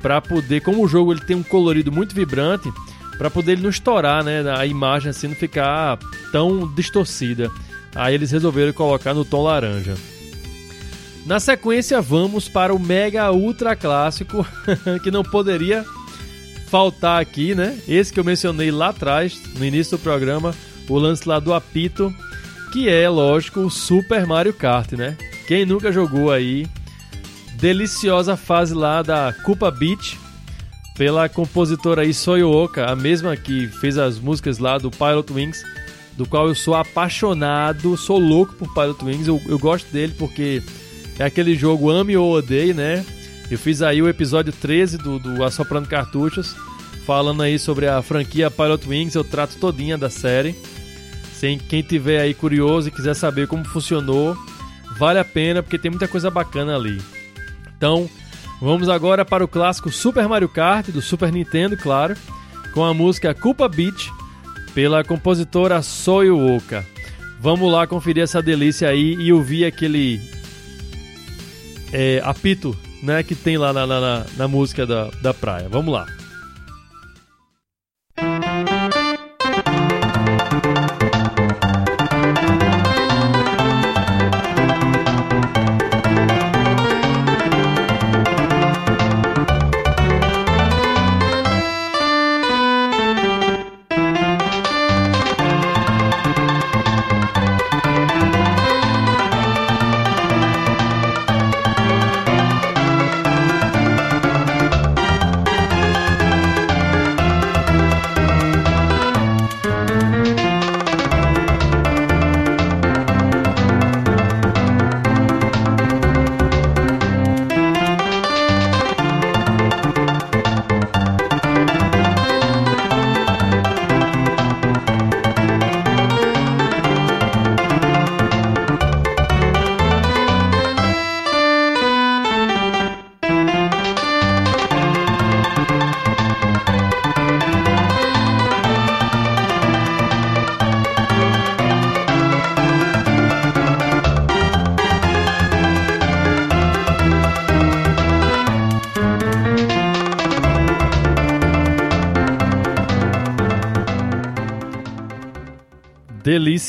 para poder, como o jogo ele tem um colorido muito vibrante, para poder ele não estourar, né, a imagem assim não ficar tão distorcida. Aí eles resolveram colocar no tom laranja. Na sequência, vamos para o mega ultra clássico (laughs) que não poderia faltar aqui, né? Esse que eu mencionei lá atrás, no início do programa, o lance lá do apito, que é, lógico, o Super Mario Kart, né? Quem nunca jogou aí, deliciosa fase lá da Koopa Beach, pela compositora aí Soyooka, a mesma que fez as músicas lá do Pilot Wings, do qual eu sou apaixonado, sou louco por Pilot Wings, eu, eu gosto dele porque é aquele jogo ame ou odeie, né? Eu fiz aí o episódio 13 do, do Assoprando Cartuchos, falando aí sobre a franquia Pilot Wings, eu trato todinha da série. Sem quem tiver aí curioso e quiser saber como funcionou, vale a pena porque tem muita coisa bacana ali. Então, vamos agora para o clássico Super Mario Kart do Super Nintendo, claro, com a música Culpa Beach pela compositora Soyo Oka. Vamos lá conferir essa delícia aí e ouvir aquele é, apito né, que tem lá na, na, na música da, da praia. Vamos lá.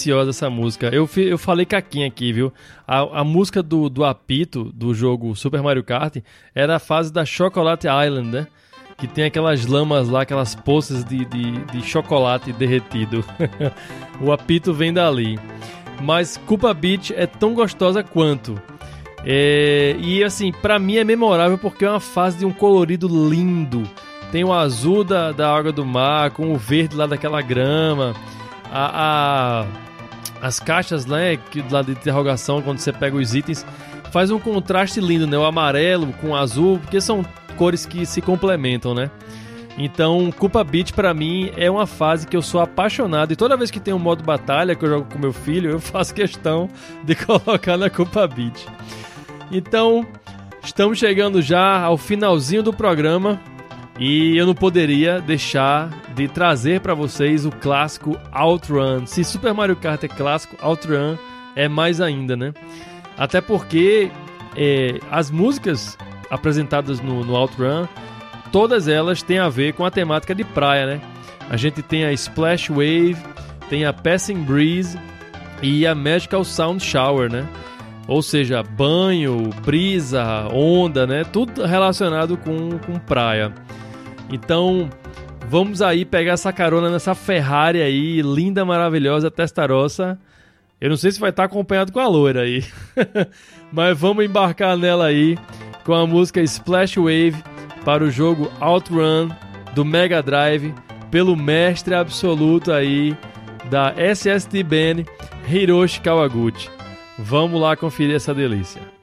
Deliciosa essa música. Eu, eu falei caquinha aqui, viu? A, a música do, do apito do jogo Super Mario Kart era a fase da Chocolate Island, né? Que tem aquelas lamas lá, aquelas poças de, de, de chocolate derretido. (laughs) o apito vem dali. Mas Koopa Beach é tão gostosa quanto. É, e assim, para mim é memorável porque é uma fase de um colorido lindo. Tem o azul da, da água do mar, com o verde lá daquela grama a, a as caixas, né, que lá de interrogação, quando você pega os itens, faz um contraste lindo, né? O amarelo com o azul, porque são cores que se complementam, né? Então, Culpa Beat para mim é uma fase que eu sou apaixonado e toda vez que tem um modo batalha que eu jogo com meu filho, eu (laughs) faço questão de (laughs) colocar na Culpa Beat. Então, estamos chegando já ao finalzinho do programa. E eu não poderia deixar de trazer para vocês o clássico Outrun. Se Super Mario Kart é clássico, Outrun é mais ainda, né? Até porque é, as músicas apresentadas no, no Outrun, todas elas têm a ver com a temática de praia, né? A gente tem a Splash Wave, tem a Passing Breeze e a Magical Sound Shower, né? Ou seja, banho, brisa, onda, né? Tudo relacionado com, com praia. Então, vamos aí pegar essa carona nessa Ferrari aí, linda, maravilhosa, testarossa. Eu não sei se vai estar acompanhado com a loira aí. (laughs) Mas vamos embarcar nela aí com a música Splash Wave para o jogo Outrun do Mega Drive pelo mestre absoluto aí da SSD Band, Hiroshi Kawaguchi. Vamos lá conferir essa delícia.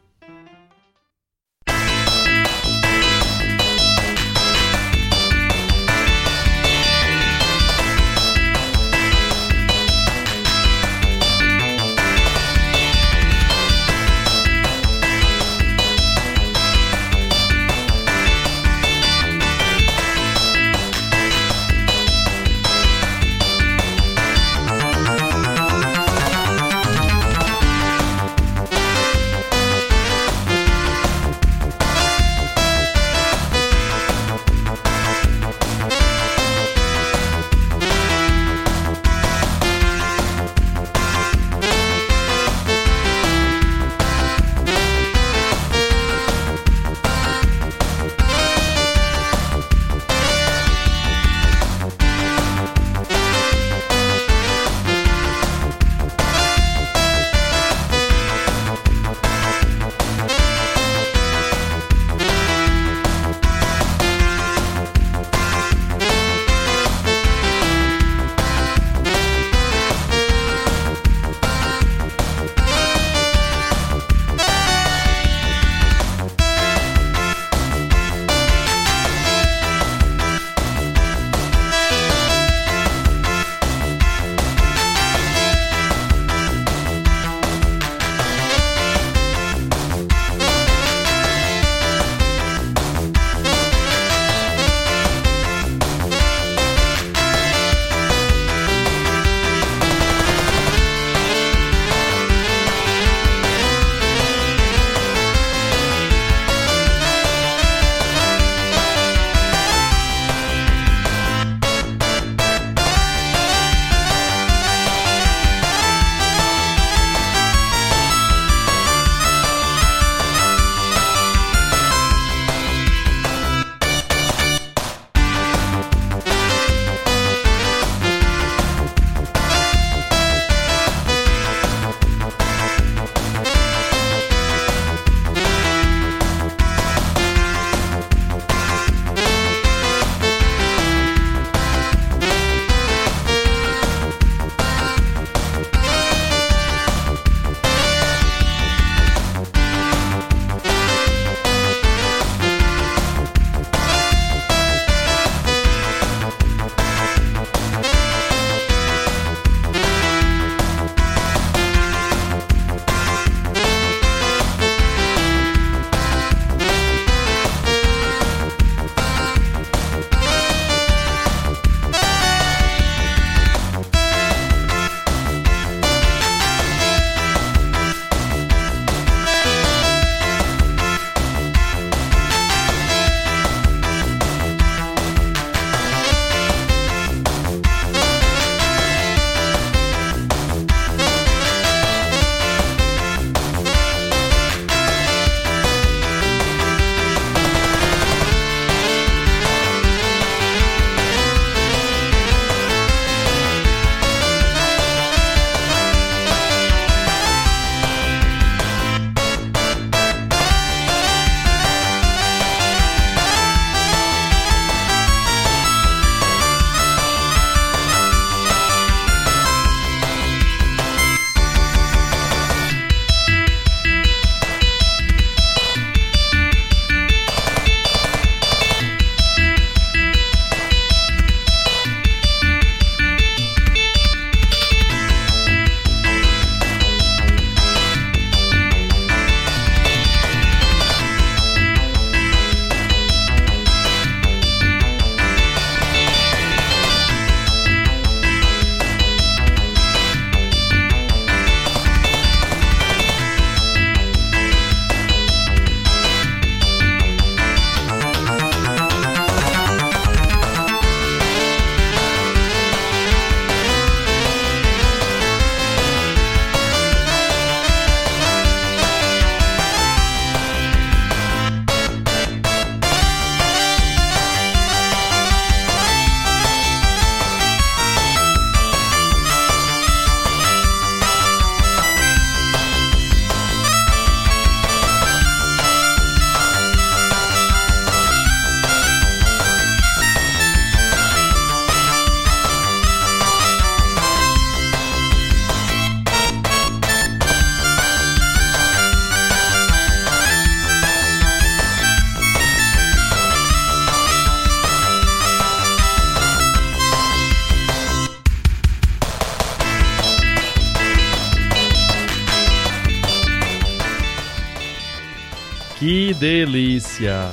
Delícia!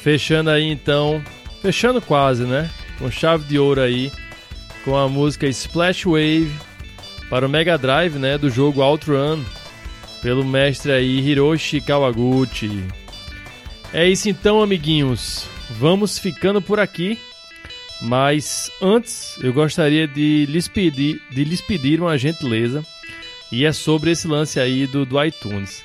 Fechando aí então, fechando quase, né? Com chave de ouro aí, com a música Splash Wave para o Mega Drive, né, do jogo Outrun, pelo mestre aí Hiroshi Kawaguchi. É isso então, amiguinhos. Vamos ficando por aqui. Mas antes, eu gostaria de lhes pedir, de lhes pedir uma gentileza. E é sobre esse lance aí do, do iTunes.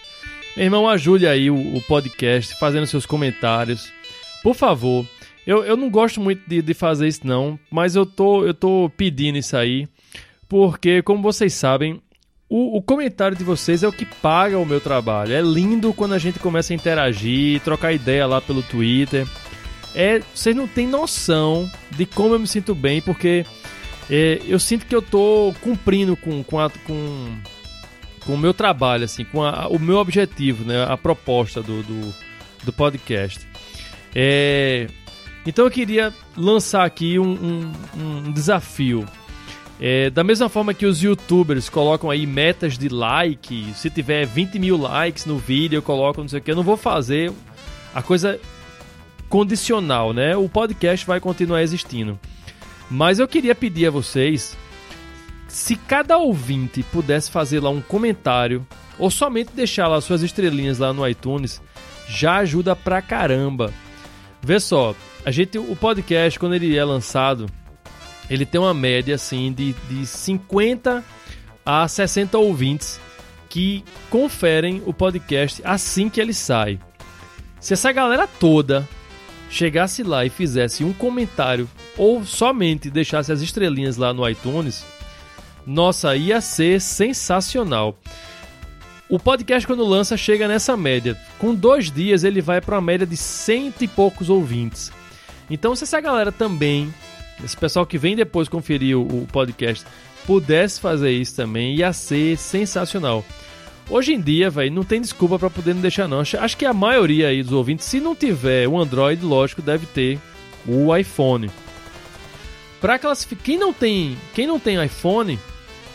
Meu irmão, ajude aí o, o podcast, fazendo seus comentários. Por favor, eu, eu não gosto muito de, de fazer isso não, mas eu tô, eu tô pedindo isso aí, porque, como vocês sabem, o, o, comentário de vocês é o que paga o meu trabalho. É lindo quando a gente começa a interagir, trocar ideia lá pelo Twitter. É, vocês não têm noção de como eu me sinto bem, porque é, eu sinto que eu tô cumprindo com, com, a, com, com o meu trabalho, assim, com a, o meu objetivo, né, a proposta do, do, do podcast. É, então eu queria lançar aqui um, um, um desafio. É, da mesma forma que os youtubers colocam aí metas de like, se tiver 20 mil likes no vídeo, eu coloco não sei o que, eu não vou fazer a coisa condicional, né? O podcast vai continuar existindo. Mas eu queria pedir a vocês se cada ouvinte pudesse fazer lá um comentário ou somente deixar lá suas estrelinhas lá no iTunes, já ajuda pra caramba. Vê só, a gente o podcast quando ele é lançado, ele tem uma média assim de, de 50 a 60 ouvintes que conferem o podcast assim que ele sai. Se essa galera toda chegasse lá e fizesse um comentário ou somente deixasse as estrelinhas lá no iTunes, nossa, ia ser sensacional. O podcast, quando lança, chega nessa média. Com dois dias, ele vai para uma média de cento e poucos ouvintes. Então, se essa galera também, esse pessoal que vem depois conferir o, podcast, pudesse fazer isso também, ia ser sensacional. Hoje em dia, velho, não tem desculpa para poder não deixar não. Acho que a maioria aí dos ouvintes, se não tiver o Android, lógico, deve ter o iPhone. Para classificar, quem não tem, quem não tem iPhone,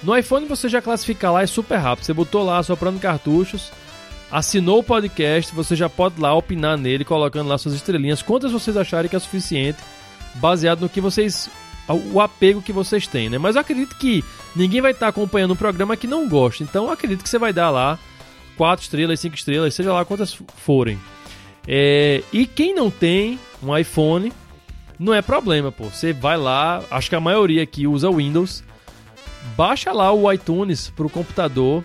no iPhone você já classifica lá, é super rápido. Você botou lá soprando cartuchos, assinou o podcast, você já pode lá opinar nele, colocando lá suas estrelinhas, quantas vocês acharem que é suficiente, baseado no que vocês o apego que vocês têm, né? Mas eu acredito que ninguém vai estar acompanhando um programa que não gosta. Então eu acredito que você vai dar lá quatro estrelas, cinco estrelas, seja lá quantas forem. É, e quem não tem um iPhone, não é problema, pô. Você vai lá, acho que a maioria aqui usa Windows, baixa lá o iTunes para o computador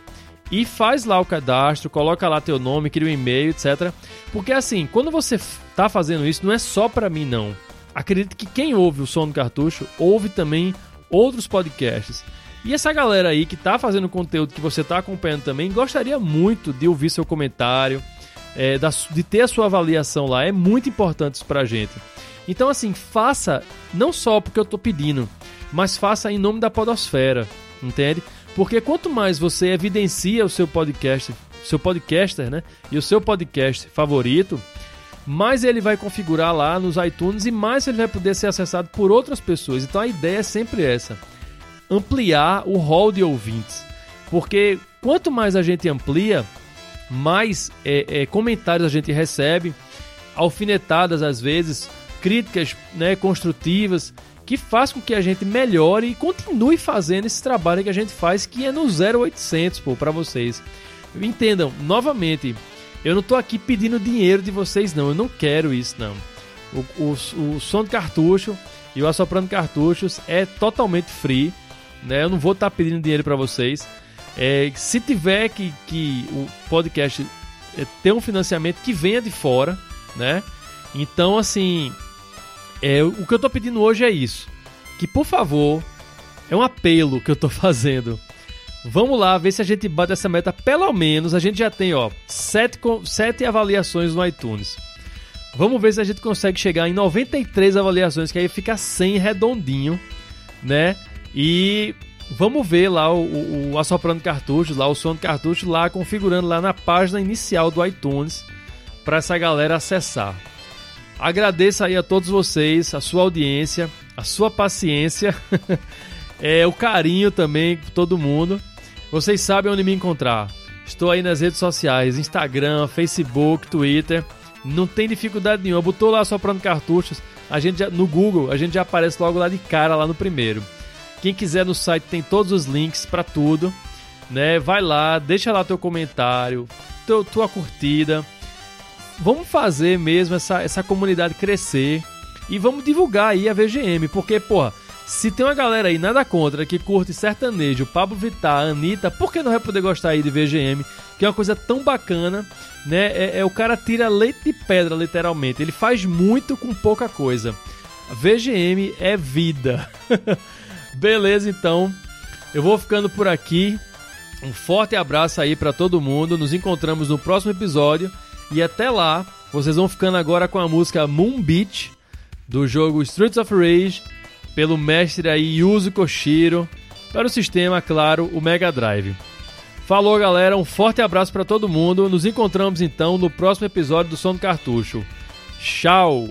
e faz lá o cadastro, coloca lá teu nome, cria um e-mail, etc. Porque assim, quando você está fazendo isso, não é só para mim não acredito que quem ouve o som do cartucho ouve também outros podcasts. E essa galera aí que está fazendo conteúdo que você está acompanhando também, gostaria muito de ouvir seu comentário, é, de ter a sua avaliação lá. É muito importante isso pra gente. Então, assim, faça não só porque eu estou pedindo, mas faça em nome da Podosfera, entende? Porque quanto mais você evidencia o seu podcast, seu podcaster, né? E o seu podcast favorito, mais ele vai configurar lá nos iTunes e mais ele vai poder ser acessado por outras pessoas. Então a ideia é sempre essa: ampliar o hall de ouvintes. Porque quanto mais a gente amplia, mais é, é, comentários a gente recebe, alfinetadas às vezes, críticas né, construtivas, que faz com que a gente melhore e continue fazendo esse trabalho que a gente faz, que é no 0800 para vocês. Entendam, novamente, eu não tô aqui pedindo dinheiro de vocês, não. Eu não quero isso, não. O, o, o som de cartucho e o assoprando cartuchos é totalmente free. Né? Eu não vou estar tá pedindo dinheiro para vocês. É, se tiver que, que o podcast é, ter um financiamento que venha de fora, né? Então, assim, é, o que eu tô pedindo hoje é isso. Que, por favor, é um apelo que eu tô (laughs) fazendo. Vamos lá ver se a gente bate essa meta. Pelo menos a gente já tem, ó, sete, sete avaliações no iTunes. Vamos ver se a gente consegue chegar em 93 avaliações, que aí fica 100 redondinho, né? E vamos ver lá o, o, o assoprando cartuchos, lá o som de cartucho, lá configurando lá na página inicial do iTunes para essa galera acessar. Agradeço aí a todos vocês, a sua audiência, a sua paciência, (laughs) é, o carinho também por todo mundo. Vocês sabem onde me encontrar. Estou aí nas redes sociais, Instagram, Facebook, Twitter. Não tem dificuldade nenhuma. Botou lá soprando cartuchos, a gente já, no Google, a gente já aparece logo lá de cara lá no primeiro. Quem quiser no site tem todos os links para tudo, né? Vai lá, deixa lá teu comentário, teu, tua curtida. Vamos fazer mesmo essa, essa comunidade crescer e vamos divulgar aí a VGM, porque, porra, se tem uma galera aí, nada contra, que curte sertanejo, Pablo Vittar, Anitta, por que não vai poder gostar aí de VGM? Que é uma coisa tão bacana, né? É, é, o cara tira leite de pedra, literalmente. Ele faz muito com pouca coisa. VGM é vida. (laughs) Beleza, então. Eu vou ficando por aqui. Um forte abraço aí para todo mundo. Nos encontramos no próximo episódio. E até lá, vocês vão ficando agora com a música Moon Beach do jogo Streets of Rage pelo mestre aí Yuzo Koshiro para o sistema, claro, o Mega Drive. Falou, galera, um forte abraço para todo mundo. Nos encontramos então no próximo episódio do Som do Cartucho. Tchau.